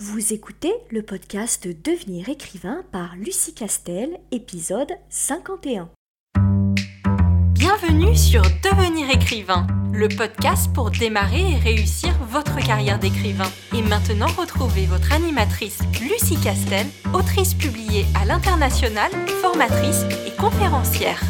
Vous écoutez le podcast Devenir écrivain par Lucie Castel, épisode 51. Bienvenue sur Devenir écrivain, le podcast pour démarrer et réussir votre carrière d'écrivain. Et maintenant, retrouvez votre animatrice Lucie Castel, autrice publiée à l'international, formatrice et conférencière.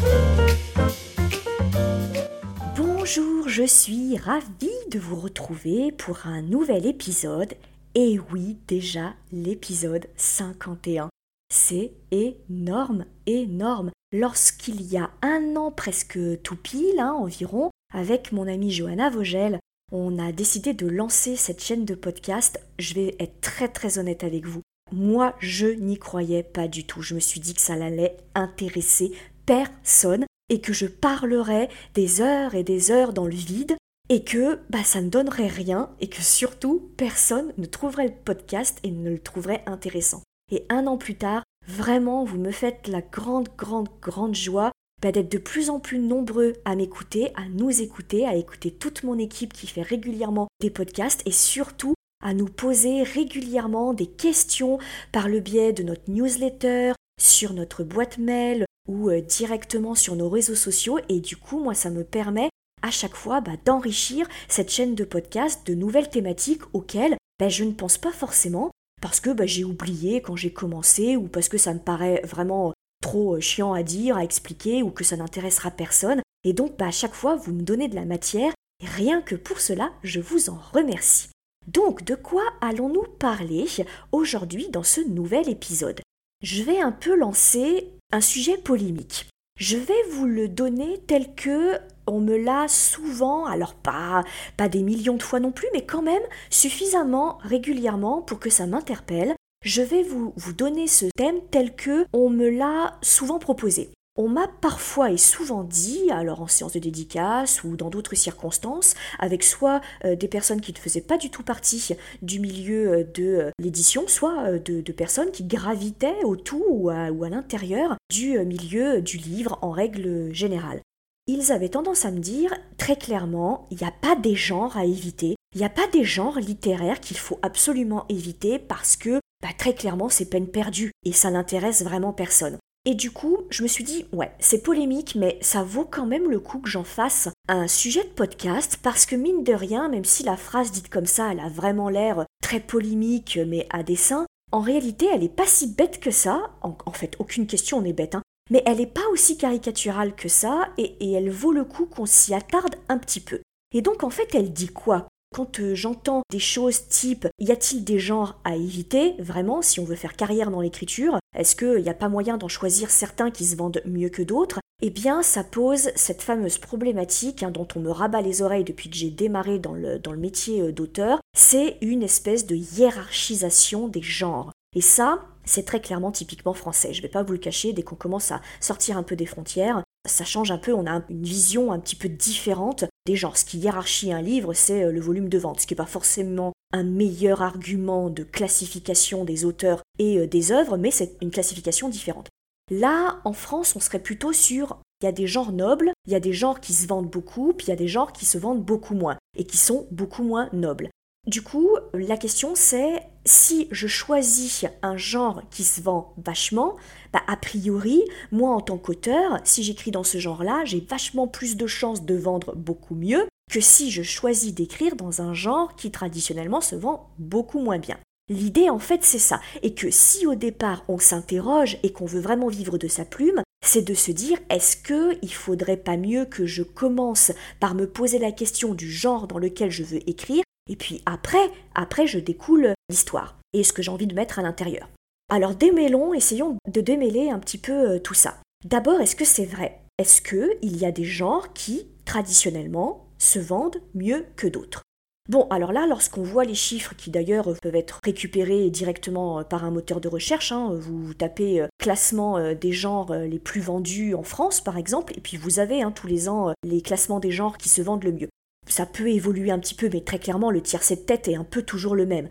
Bonjour, je suis ravie de vous retrouver pour un nouvel épisode et oui, déjà l'épisode 51. C'est énorme, énorme. Lorsqu'il y a un an presque tout pile, hein, environ, avec mon amie Johanna Vogel, on a décidé de lancer cette chaîne de podcast. Je vais être très très honnête avec vous. Moi, je n'y croyais pas du tout. Je me suis dit que ça allait intéresser personne et que je parlerais des heures et des heures dans le vide et que bah, ça ne donnerait rien et que surtout personne ne trouverait le podcast et ne le trouverait intéressant. Et un an plus tard, vraiment, vous me faites la grande, grande, grande joie bah, d'être de plus en plus nombreux à m'écouter, à nous écouter, à écouter toute mon équipe qui fait régulièrement des podcasts et surtout à nous poser régulièrement des questions par le biais de notre newsletter, sur notre boîte mail ou euh, directement sur nos réseaux sociaux et du coup moi ça me permet à chaque fois bah, d'enrichir cette chaîne de podcast de nouvelles thématiques auxquelles bah, je ne pense pas forcément parce que bah, j'ai oublié quand j'ai commencé ou parce que ça me paraît vraiment trop euh, chiant à dire, à expliquer ou que ça n'intéressera personne. Et donc à chaque fois vous me donnez de la matière et rien que pour cela je vous en remercie. Donc de quoi allons-nous parler aujourd'hui dans ce nouvel épisode? Je vais un peu lancer un sujet polémique. Je vais vous le donner tel que on me l'a souvent, alors pas, des millions de fois non plus, mais quand même suffisamment régulièrement pour que ça m'interpelle. Je vais vous, donner ce thème tel que on me l'a souvent proposé. On m'a parfois et souvent dit, alors en séance de dédicace ou dans d'autres circonstances, avec soit euh, des personnes qui ne faisaient pas du tout partie du milieu euh, de euh, l'édition, soit de, personnes qui gravitaient autour ou à l'intérieur du milieu du livre en règle générale ils avaient tendance à me dire très clairement, il n'y a pas des genres à éviter, il n'y a pas des genres littéraires qu'il faut absolument éviter parce que bah, très clairement c'est peine perdue et ça n'intéresse vraiment personne. Et du coup, je me suis dit, ouais, c'est polémique, mais ça vaut quand même le coup que j'en fasse un sujet de podcast, parce que mine de rien, même si la phrase dite comme ça, elle a vraiment l'air très polémique, mais à dessein, en réalité, elle n'est pas si bête que ça. En, en fait, aucune question n'est bête, hein mais elle n'est pas aussi caricaturale que ça, et, elle vaut le coup qu'on s'y attarde un petit peu. Et donc en fait, elle dit quoi? Quand euh, j'entends des choses type y a-t-il des genres à éviter, vraiment, si on veut faire carrière dans l'écriture, est-ce qu'il n'y a pas moyen d'en choisir certains qui se vendent mieux que d'autres? Eh bien, ça pose cette fameuse problématique hein, dont on me rabat les oreilles depuis que j'ai démarré dans le, métier euh, d'auteur, c'est une espèce de hiérarchisation des genres. Et ça, c'est très clairement typiquement français. Je ne vais pas vous le cacher, dès qu'on commence à sortir un peu des frontières, ça change un peu, on a une vision un petit peu différente des genres. Ce qui hiérarchie un livre, c'est euh, le volume de vente, ce qui n'est pas forcément un meilleur argument de classification des auteurs et euh, des œuvres, mais c'est une classification différente. Là, en France, on serait plutôt sur il y a des genres nobles, il y a des genres qui se vendent beaucoup, puis il y a des genres qui se vendent beaucoup moins, et qui sont beaucoup moins nobles. Du coup, la question c'est si je choisis un genre qui se vend vachement, bah a priori, moi en tant qu'auteur, si j'écris dans ce genre-là, j'ai vachement plus de chances de vendre beaucoup mieux que si je choisis d'écrire dans un genre qui traditionnellement se vend beaucoup moins bien. L'idée en fait c'est ça, et que si au départ on s'interroge et qu'on veut vraiment vivre de sa plume, c'est de se dire est-ce que il faudrait pas mieux que je commence par me poser la question du genre dans lequel je veux écrire et puis après, après je découle l'histoire et ce que j'ai envie de mettre à l'intérieur. Alors démêlons, essayons de démêler un petit peu euh, tout ça. D'abord, est-ce que c'est vrai? Est-ce qu'il y a des genres qui, traditionnellement, se vendent mieux que d'autres? Bon, alors là, lorsqu'on voit les chiffres qui d'ailleurs peuvent être récupérés directement euh, par un moteur de recherche, hein, vous tapez euh, classement des genres les plus vendus en France par exemple, et puis vous avez hein, tous les ans les classements des genres qui se vendent le mieux ça peut évoluer un petit peu, mais très clairement, le tiercé de tête est un peu toujours le même.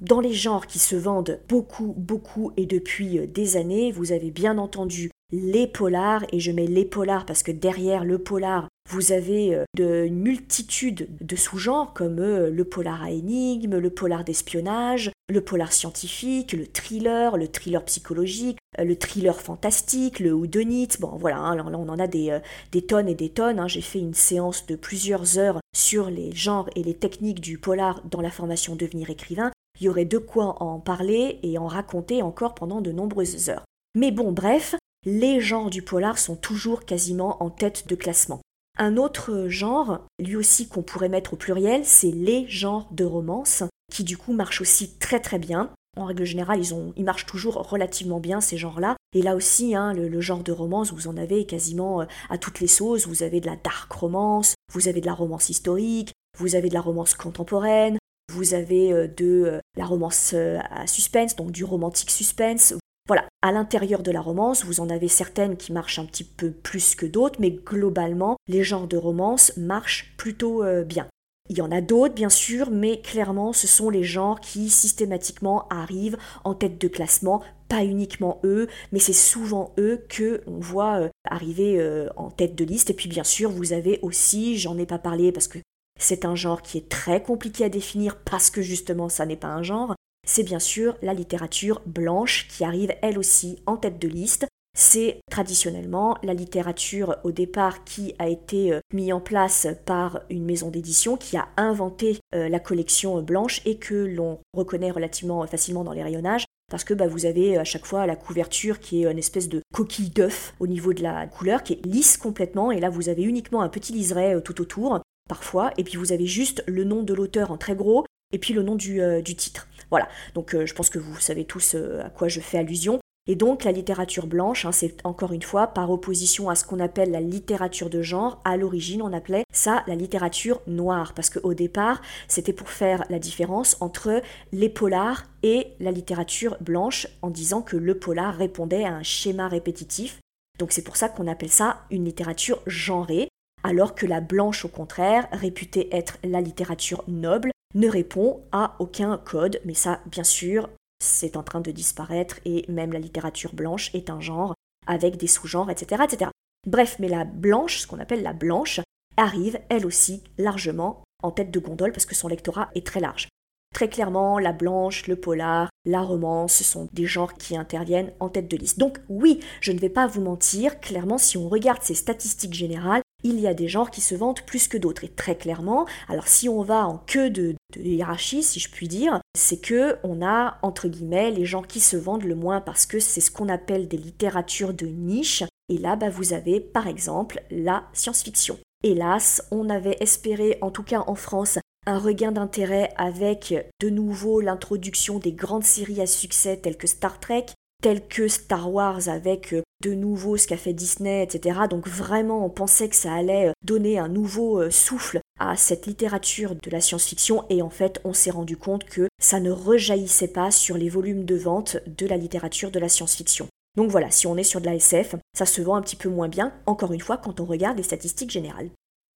Dans les genres qui se vendent beaucoup, beaucoup et depuis euh, des années, vous avez bien entendu les polars, et je mets les polars parce que derrière le polar, vous avez euh, de, une multitude de sous-genres comme euh, le polar à énigmes, le polar d'espionnage, le polar scientifique, le thriller, le thriller psychologique, euh, le thriller fantastique, le houdonite. Bon, voilà, hein, là, on en a des, tonnes et des tonnes. Hein. J'ai fait une séance de plusieurs heures sur les genres et les techniques du polar dans la formation Devenir écrivain. Il y aurait de quoi en parler et en raconter encore pendant de nombreuses heures. Mais bon, bref, les genres du polar sont toujours quasiment en tête de classement. Un autre genre, lui aussi qu'on pourrait mettre au pluriel, c'est les genres de romance, qui du coup marchent aussi très très bien. En règle générale, ils, ont, ils marchent toujours relativement bien ces genres-là. Et là aussi, hein, le, genre de romance, vous en avez quasiment euh, à toutes les sauces. Vous avez de la dark romance, vous avez de la romance historique, vous avez de la romance contemporaine, vous avez euh, de euh, la romance à suspense, donc du romantique suspense. Voilà, à l'intérieur de la romance, vous en avez certaines qui marchent un petit peu plus que d'autres, mais globalement, les genres de romance marchent plutôt bien. Il y en a d'autres, bien sûr, mais clairement, ce sont les genres qui systématiquement arrivent en tête de classement. Pas uniquement eux, mais c'est souvent eux que on voit euh, arriver euh, en tête de liste. Et puis, bien sûr, vous avez aussi, j'en ai pas parlé parce que c'est un genre qui est très compliqué à définir parce que justement, ça n'est pas un genre. C'est bien sûr la littérature blanche qui arrive elle aussi en tête de liste c'est traditionnellement la littérature au départ qui a été euh, mise en place par une maison d'édition qui a inventé euh, la collection blanche et que l'on reconnaît relativement facilement dans les rayonnages parce que bah, vous avez à chaque fois la couverture qui est une espèce de coquille d'œuf au niveau de la couleur qui est lisse complètement et là vous avez uniquement un petit liseré euh, tout autour parfois et puis vous avez juste le nom de l'auteur en très gros et puis le nom du, titre. Voilà, donc je pense que vous savez tous à quoi je fais allusion. Et donc la littérature blanche, hein, c'est encore une fois par opposition à ce qu'on appelle la littérature de genre, à l'origine on appelait ça la littérature noire, parce qu'au départ c'était pour faire la différence entre les polars et la littérature blanche, en disant que le polar répondait à un schéma répétitif. Donc c'est pour ça qu'on appelle ça une littérature genrée, alors que la blanche au contraire, réputée être la littérature noble, ne répond à aucun code, mais ça bien sûr c'est en train de disparaître et même la littérature blanche est un genre avec des sous-genres, etc., etc. Bref, mais la blanche, ce qu'on appelle la blanche, arrive elle aussi largement en tête de gondole parce que son lectorat est très large. Très clairement, la blanche, le polar, la romance, ce sont des genres qui interviennent en tête de liste. Donc oui, je ne vais pas vous mentir, clairement, si on regarde ces statistiques générales, il y a des genres qui se vantent plus que d'autres. Et très clairement, alors si on va en queue de, hiérarchie, si je puis dire, c'est que on a entre guillemets les gens qui se vendent le moins parce que c'est ce qu'on appelle des littératures de niche. Et là, bah, vous avez par exemple la science-fiction. Hélas, on avait espéré, en tout cas en France, un regain d'intérêt avec de nouveau l'introduction des grandes séries à succès telles que Star Trek, telles que Star Wars avec euh, de nouveau ce qu'a fait Disney, etc. Donc vraiment, on pensait que ça allait euh, donner un nouveau euh, souffle à cette littérature de la science-fiction et en fait, on s'est rendu compte que ça ne rejaillissait pas sur les volumes de vente de la littérature de la science-fiction. Donc voilà, si on est sur de la SF, ça se vend un petit peu moins bien, encore une fois, quand on regarde les statistiques générales.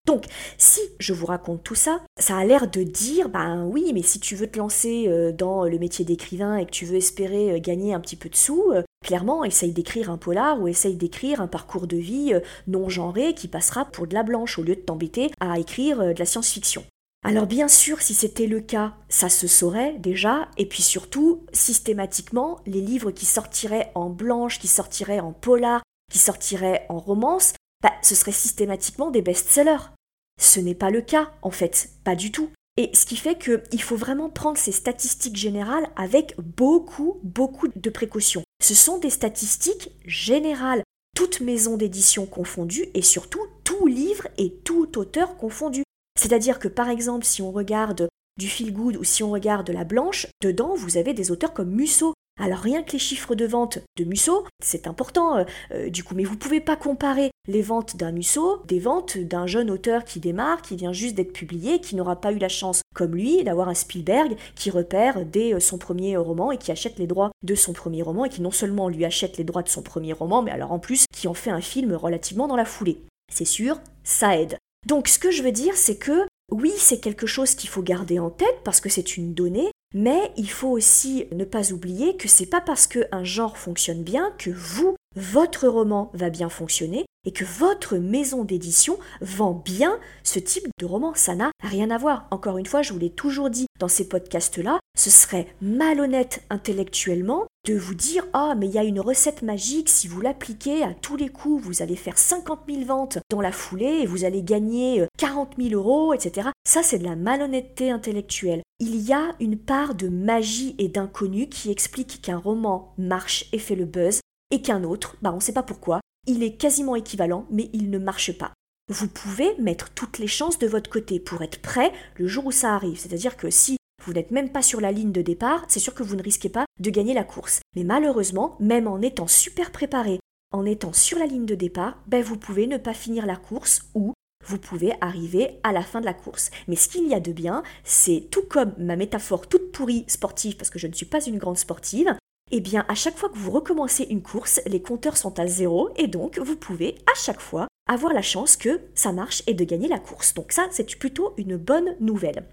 Donc, si je vous raconte tout ça, ça a l'air de dire, ben oui, mais si tu veux te lancer euh, dans le métier d'écrivain et que tu veux espérer euh, gagner un petit peu de sous, euh, clairement, essaye d'écrire un polar ou essaye d'écrire un parcours de vie non genré qui passera pour de la blanche au lieu de t'embêter à écrire de la science-fiction. Alors bien sûr, si c'était le cas, ça se saurait déjà, et puis surtout, systématiquement, les livres qui sortiraient en blanche, qui sortiraient en polar, qui sortiraient en romance, bah, ce seraient systématiquement des best-sellers. Ce n'est pas le cas, en fait, pas du tout. Et ce qui fait qu'il faut vraiment prendre ces statistiques générales avec beaucoup, beaucoup de précautions. Ce sont des statistiques générales, toutes maisons d'édition confondues et surtout tout livre et tout auteur confondu. C'est-à-dire que par exemple, si on regarde du feel good ou si on regarde la blanche, dedans vous avez des auteurs comme Musso, alors rien que les chiffres de vente de Musso, c'est important euh, euh, du coup, mais vous pouvez pas comparer les ventes d'un Musso des ventes d'un jeune auteur qui démarre, qui vient juste d'être publié, qui n'aura pas eu la chance comme lui d'avoir un Spielberg qui repère dès euh, son premier roman et qui achète les droits de son premier roman et qui non seulement lui achète les droits de son premier roman, mais alors en plus qui en fait un film relativement dans la foulée. C'est sûr, ça aide. Donc ce que je veux dire, c'est que oui, c'est quelque chose qu'il faut garder en tête parce que c'est une donnée, mais il faut aussi ne pas oublier que c'est pas parce qu'un genre fonctionne bien que vous, votre roman va bien fonctionner et que votre maison d'édition vend bien ce type de roman. Ça n'a rien à voir. Encore une fois, je vous l'ai toujours dit dans ces podcasts-là, ce serait malhonnête intellectuellement de vous dire Ah, mais il y a une recette magique, si vous l'appliquez à tous les coups, vous allez faire 50 000 ventes dans la foulée et vous allez gagner 40 euh, 000 euros, etc. Ça, c'est de la malhonnêteté intellectuelle. Il y a une part de magie et d'inconnu qui explique qu'un roman marche et fait le buzz et qu'un autre, bah on sait pas pourquoi, il est quasiment équivalent, mais il ne marche pas. Vous pouvez mettre toutes les chances de votre côté pour être prêt le jour où ça arrive. C'est-à-dire que si vous n'êtes même pas sur la ligne de départ, c'est sûr que vous ne risquez pas de gagner la course. Mais malheureusement, même en étant super préparé, en étant sur la ligne de départ, ben vous pouvez ne pas finir la course ou vous pouvez arriver à la fin de la course. Mais ce qu'il y a de bien, c'est tout comme ma métaphore toute pourrie sportive, parce que je ne suis pas une grande sportive, eh bien à chaque fois que vous recommencez une course, les compteurs sont à zéro et donc vous pouvez à chaque fois avoir la chance que ça marche et de gagner la course. Donc ça, c'est plutôt une bonne nouvelle.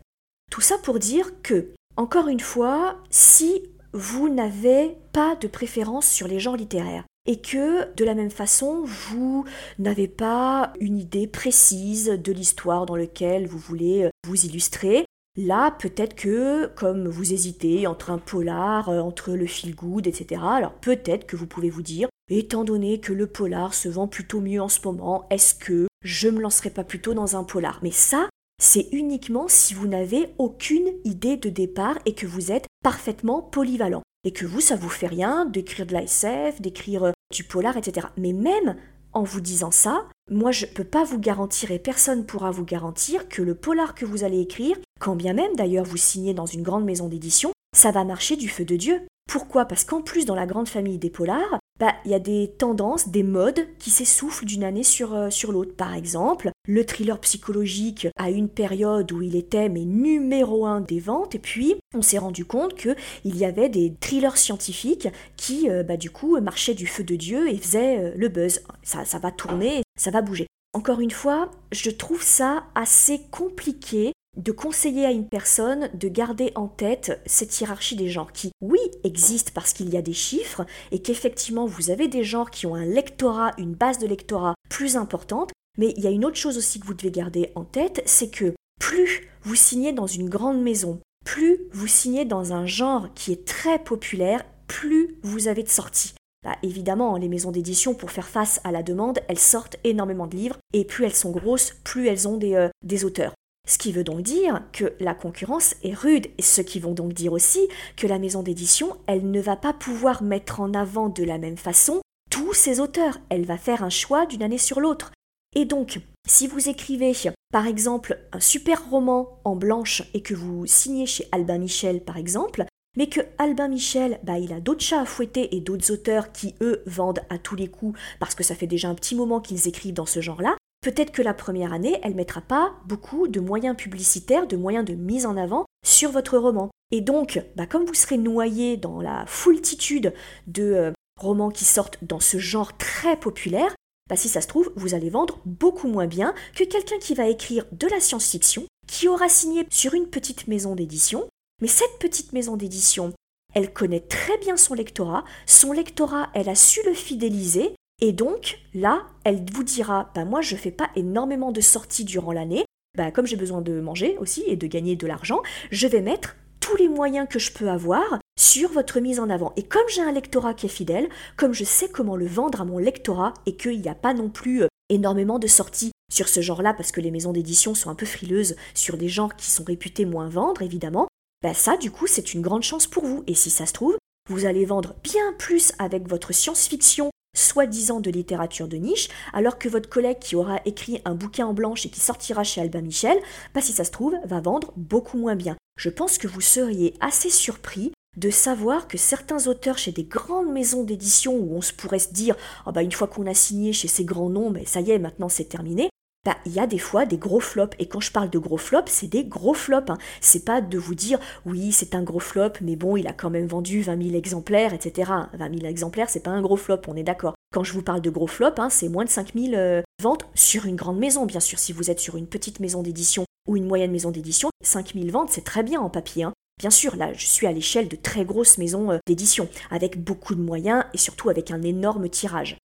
Tout ça pour dire que, encore une fois, si vous n'avez pas de préférence sur les genres littéraires, et que de la même façon, vous n'avez pas une idée précise de l'histoire dans laquelle vous voulez vous illustrer, Là, peut-être que, comme vous hésitez entre un polar, euh, entre le feel good, etc., alors peut-être que vous pouvez vous dire, étant donné que le polar se vend plutôt mieux en ce moment, est-ce que je me lancerai pas plutôt dans un polar? Mais ça, c'est uniquement si vous n'avez aucune idée de départ et que vous êtes parfaitement polyvalent. Et que vous, ça vous fait rien d'écrire de la SF, d'écrire euh, du polar, etc. Mais même en vous disant ça, moi je ne peux pas vous garantir et personne pourra vous garantir que le polar que vous allez écrire, quand bien même d'ailleurs vous signez dans une grande maison d'édition, ça va marcher du feu de Dieu. Pourquoi? Parce qu'en plus dans la grande famille des polars, bah, il y a des tendances, des modes qui s'essoufflent d'une année sur, euh, sur l'autre. Par exemple, le thriller psychologique a une période où il était mais numéro un des ventes, et puis on s'est rendu compte qu'il y avait des thrillers scientifiques qui, euh, bah, du coup, marchaient du feu de Dieu et faisaient euh, le buzz. Ça, ça va tourner, ça va bouger. Encore une fois, je trouve ça assez compliqué de conseiller à une personne de garder en tête cette hiérarchie des genres qui, oui, existe parce qu'il y a des chiffres et qu'effectivement vous avez des genres qui ont un lectorat, une base de lectorat plus importante, mais il y a une autre chose aussi que vous devez garder en tête, c'est que plus vous signez dans une grande maison, plus vous signez dans un genre qui est très populaire, plus vous avez de sorties. Bah, évidemment, les maisons d'édition, pour faire face à la demande, elles sortent énormément de livres, et plus elles sont grosses, plus elles ont des, euh, des auteurs. Ce qui veut donc dire que la concurrence est rude, et ce qui vont donc dire aussi que la maison d'édition, elle ne va pas pouvoir mettre en avant de la même façon tous ses auteurs, elle va faire un choix d'une année sur l'autre. Et donc, si vous écrivez par exemple un super roman en blanche et que vous signez chez Albin Michel par exemple, mais que Albin Michel, bah, il a d'autres chats à fouetter et d'autres auteurs qui, eux, vendent à tous les coups parce que ça fait déjà un petit moment qu'ils écrivent dans ce genre-là, Peut-être que la première année, elle mettra pas beaucoup de moyens publicitaires, de moyens de mise en avant sur votre roman. Et donc, bah, comme vous serez noyé dans la foultitude de euh, romans qui sortent dans ce genre très populaire, bah, si ça se trouve, vous allez vendre beaucoup moins bien que quelqu'un qui va écrire de la science-fiction, qui aura signé sur une petite maison d'édition. Mais cette petite maison d'édition, elle connaît très bien son lectorat, son lectorat, elle a su le fidéliser, et donc, là, elle vous dira, bah moi je fais pas énormément de sorties durant l'année, bah comme j'ai besoin de manger aussi et de gagner de l'argent, je vais mettre les moyens que je peux avoir sur votre mise en avant. Et comme j'ai un lectorat qui est fidèle, comme je sais comment le vendre à mon lectorat et qu'il n'y a pas non plus euh, énormément de sorties sur ce genre-là parce que les maisons d'édition sont un peu frileuses sur des genres qui sont réputés moins vendre évidemment, bah ça du coup c'est une grande chance pour vous. Et si ça se trouve, vous allez vendre bien plus avec votre science-fiction soi-disant de littérature de niche, alors que votre collègue qui aura écrit un bouquin en blanche et qui sortira chez Albin Michel, bah si ça se trouve, va vendre beaucoup moins bien. Je pense que vous seriez assez surpris de savoir que certains auteurs chez des grandes maisons d'édition où on se pourrait se dire oh bah une fois qu'on a signé chez ces grands noms, mais ça y est, maintenant c'est terminé, bah, il y a des fois des gros flops. Et quand je parle de gros flops, c'est des gros flops. Hein. C'est pas de vous dire, oui, c'est un gros flop, mais bon, il a quand même vendu 20 000 exemplaires, etc. 20 000 exemplaires, c'est pas un gros flop, on est d'accord. Quand je vous parle de gros flops, hein, c'est moins de 5 000 euh, ventes sur une grande maison, bien sûr. Si vous êtes sur une petite maison d'édition ou une moyenne maison d'édition, 5 000 ventes, c'est très bien en papier. Hein. Bien sûr, là, je suis à l'échelle de très grosses maisons euh, d'édition, avec beaucoup de moyens et surtout avec un énorme tirage.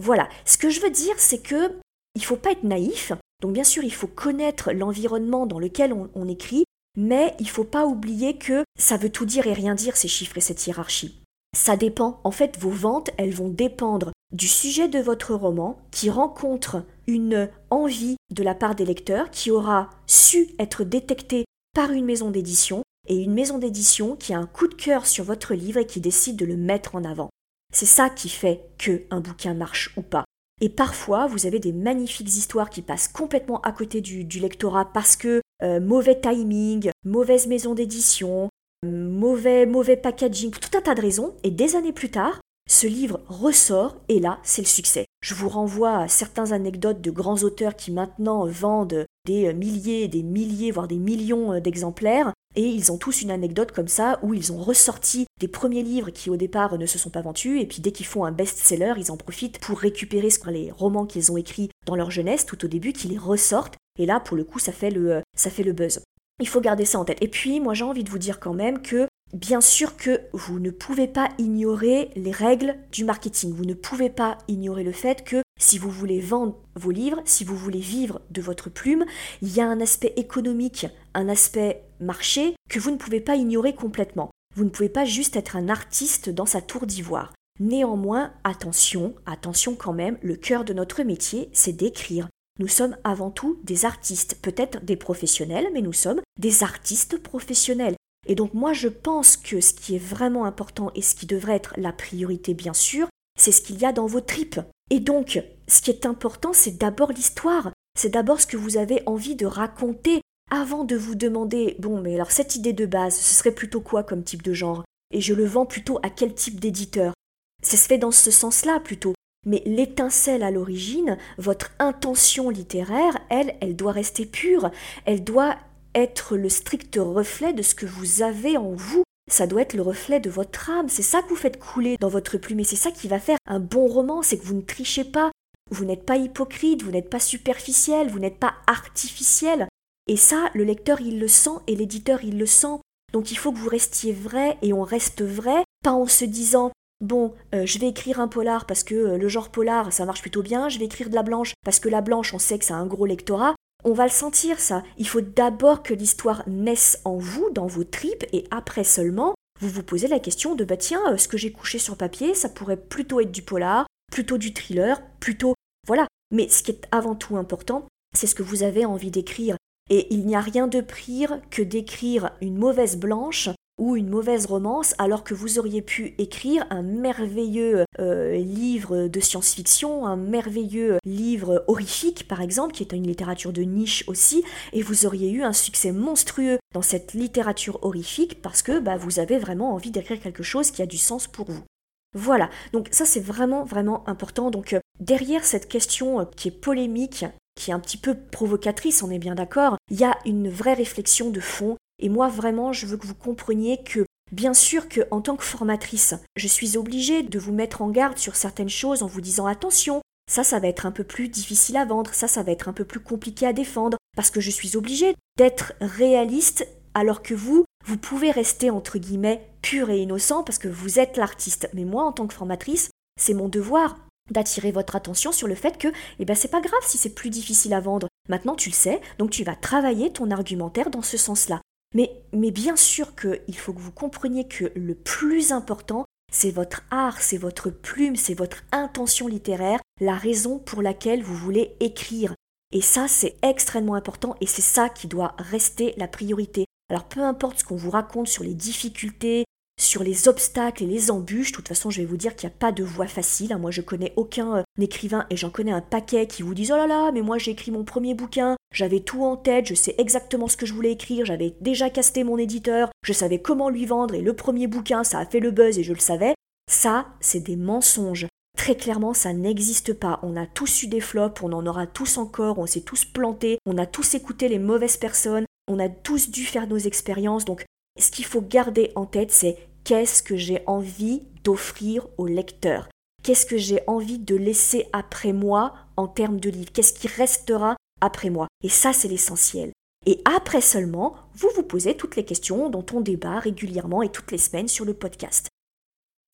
Voilà, ce que je veux dire, c'est que il faut pas être naïf. Donc bien sûr, il faut connaître l'environnement dans lequel on, écrit, mais il faut pas oublier que ça veut tout dire et rien dire ces chiffres et cette hiérarchie. Ça dépend. En fait, vos ventes, elles vont dépendre du sujet de votre roman qui rencontre une envie de la part des lecteurs qui aura su être détecté par une maison d'édition et une maison d'édition qui a un coup de cœur sur votre livre et qui décide de le mettre en avant. C'est ça qui fait que un bouquin marche ou pas. Et parfois, vous avez des magnifiques histoires qui passent complètement à côté du, lectorat parce que euh, mauvais timing, mauvaise maison d'édition, mauvais, mauvais packaging, tout un tas de raisons. Et des années plus tard, ce livre ressort et là, c'est le succès. Je vous renvoie à certaines anecdotes de grands auteurs qui maintenant vendent des milliers, des milliers, voire des millions d'exemplaires et ils ont tous une anecdote comme ça où ils ont ressorti des premiers livres qui au départ ne se sont pas vendus et puis dès qu'ils font un best-seller, ils en profitent pour récupérer les romans qu'ils ont écrits dans leur jeunesse tout au début, qu'ils les ressortent et là pour le coup ça fait le, ça fait le buzz. Il faut garder ça en tête. Et puis moi j'ai envie de vous dire quand même que Bien sûr que vous ne pouvez pas ignorer les règles du marketing. Vous ne pouvez pas ignorer le fait que si vous voulez vendre vos livres, si vous voulez vivre de votre plume, il y a un aspect économique, un aspect marché que vous ne pouvez pas ignorer complètement. Vous ne pouvez pas juste être un artiste dans sa tour d'ivoire. Néanmoins, attention, attention quand même, le cœur de notre métier, c'est d'écrire. Nous sommes avant tout des artistes, peut-être des professionnels, mais nous sommes des artistes professionnels. Et donc moi je pense que ce qui est vraiment important et ce qui devrait être la priorité bien sûr, c'est ce qu'il y a dans vos tripes. Et donc ce qui est important c'est d'abord l'histoire, c'est d'abord ce que vous avez envie de raconter avant de vous demander bon mais alors cette idée de base ce serait plutôt quoi comme type de genre? Et je le vends plutôt à quel type d'éditeur? Ça se fait dans ce sens-là plutôt. Mais l'étincelle à l'origine, votre intention littéraire, elle, elle doit rester pure, elle doit être le strict reflet de ce que vous avez en vous. Ça doit être le reflet de votre âme. C'est ça que vous faites couler dans votre plume. Et c'est ça qui va faire un bon roman. C'est que vous ne trichez pas. Vous n'êtes pas hypocrite. Vous n'êtes pas superficiel. Vous n'êtes pas artificiel. Et ça, le lecteur, il le sent et l'éditeur, il le sent. Donc il faut que vous restiez vrai et on reste vrai, pas en se disant Bon, euh, je vais écrire un polar parce que euh, le genre polar, ça marche plutôt bien, je vais écrire de la blanche parce que la blanche, on sait que ça a un gros lectorat. On va le sentir, ça. Il faut d'abord que l'histoire naisse en vous, dans vos tripes, et après seulement, vous vous posez la question de bah tiens, euh, ce que j'ai couché sur papier, ça pourrait plutôt être du polar, plutôt du thriller, plutôt. Voilà. Mais ce qui est avant tout important, c'est ce que vous avez envie d'écrire. Et il n'y a rien de pire que d'écrire une mauvaise blanche ou une mauvaise romance alors que vous auriez pu écrire un merveilleux euh, livre de science-fiction, un merveilleux livre horrifique par exemple, qui est une littérature de niche aussi, et vous auriez eu un succès monstrueux dans cette littérature horrifique parce que bah, vous avez vraiment envie d'écrire quelque chose qui a du sens pour vous. Voilà, donc ça c'est vraiment vraiment important. Donc euh, derrière cette question euh, qui est polémique, qui est un petit peu provocatrice, on est bien d'accord, il y a une vraie réflexion de fond et moi, vraiment, je veux que vous compreniez que Bien sûr que en tant que formatrice, je suis obligée de vous mettre en garde sur certaines choses en vous disant attention, ça ça va être un peu plus difficile à vendre, ça ça va être un peu plus compliqué à défendre parce que je suis obligée d'être réaliste alors que vous vous pouvez rester entre guillemets pur et innocent parce que vous êtes l'artiste. Mais moi en tant que formatrice, c'est mon devoir d'attirer votre attention sur le fait que eh ben c'est pas grave si c'est plus difficile à vendre. Maintenant tu le sais, donc tu vas travailler ton argumentaire dans ce sens-là. Mais, bien sûr qu'il faut que vous compreniez que le plus important, c'est votre art, c'est votre plume, c'est votre intention littéraire, la raison pour laquelle vous voulez écrire. Et ça, c'est extrêmement important et c'est ça qui doit rester la priorité. Alors peu importe ce qu'on vous raconte sur les difficultés, sur les obstacles et les embûches, de toute façon, je vais vous dire qu'il n'y a pas de voie facile. Hein. Moi, je connais aucun euh, écrivain et j'en connais un paquet qui vous disent Oh là là, mais moi j'ai écrit mon premier bouquin, j'avais tout en tête, je sais exactement ce que je voulais écrire, j'avais déjà casté mon éditeur, je savais comment lui vendre et le premier bouquin, ça a fait le buzz et je le savais. Ça, c'est des mensonges. Très clairement, ça n'existe pas. On a tous eu des flops, on en aura tous encore, on s'est tous plantés, on a tous écouté les mauvaises personnes, on a tous dû faire nos expériences. Donc, ce qu'il faut garder en tête, c'est qu'est-ce que j'ai envie d'offrir au lecteur? Qu'est-ce que j'ai envie de laisser après moi en termes de livre Qu'est-ce qui restera après moi Et ça, c'est l'essentiel. Et après seulement, vous vous posez toutes les questions dont on débat régulièrement et toutes les semaines sur le podcast.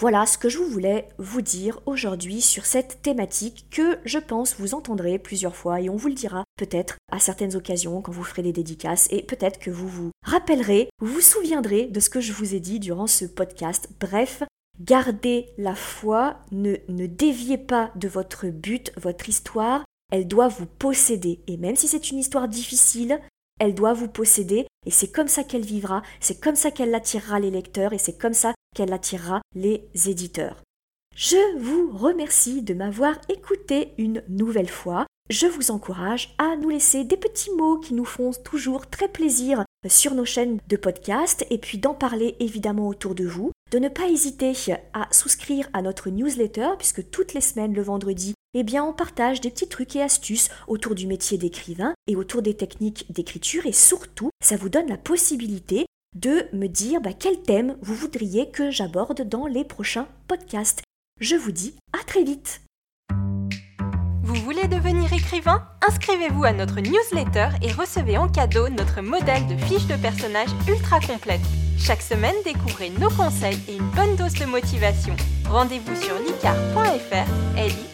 Voilà ce que je voulais vous dire aujourd'hui sur cette thématique que je pense vous entendrez plusieurs fois et on vous le dira peut-être à certaines occasions quand vous ferez des dédicaces et peut-être que vous vous rappellerez, vous vous souviendrez de ce que je vous ai dit durant ce podcast. Bref, gardez la foi, ne, ne déviez pas de votre but, votre histoire, elle doit vous posséder. Et même si c'est une histoire difficile, elle doit vous posséder et c'est comme ça qu'elle vivra, c'est comme ça qu'elle attirera les lecteurs et c'est comme ça qu'elle attirera les éditeurs. Je vous remercie de m'avoir écouté une nouvelle fois. Je vous encourage à nous laisser des petits mots qui nous font toujours très plaisir sur nos chaînes de podcast et puis d'en parler évidemment autour de vous. De ne pas hésiter à souscrire à notre newsletter puisque toutes les semaines le vendredi, eh bien on partage des petits trucs et astuces autour du métier d'écrivain et autour des techniques d'écriture et surtout ça vous donne la possibilité de me dire bah, quel thème vous voudriez que j'aborde dans les prochains podcasts. Je vous dis à très vite. Vous voulez devenir écrivain? Inscrivez-vous à notre newsletter et recevez en cadeau notre modèle de fiche de personnage ultra complète. Chaque semaine, découvrez nos conseils et une bonne dose de motivation. Rendez-vous sur licar.fr, l i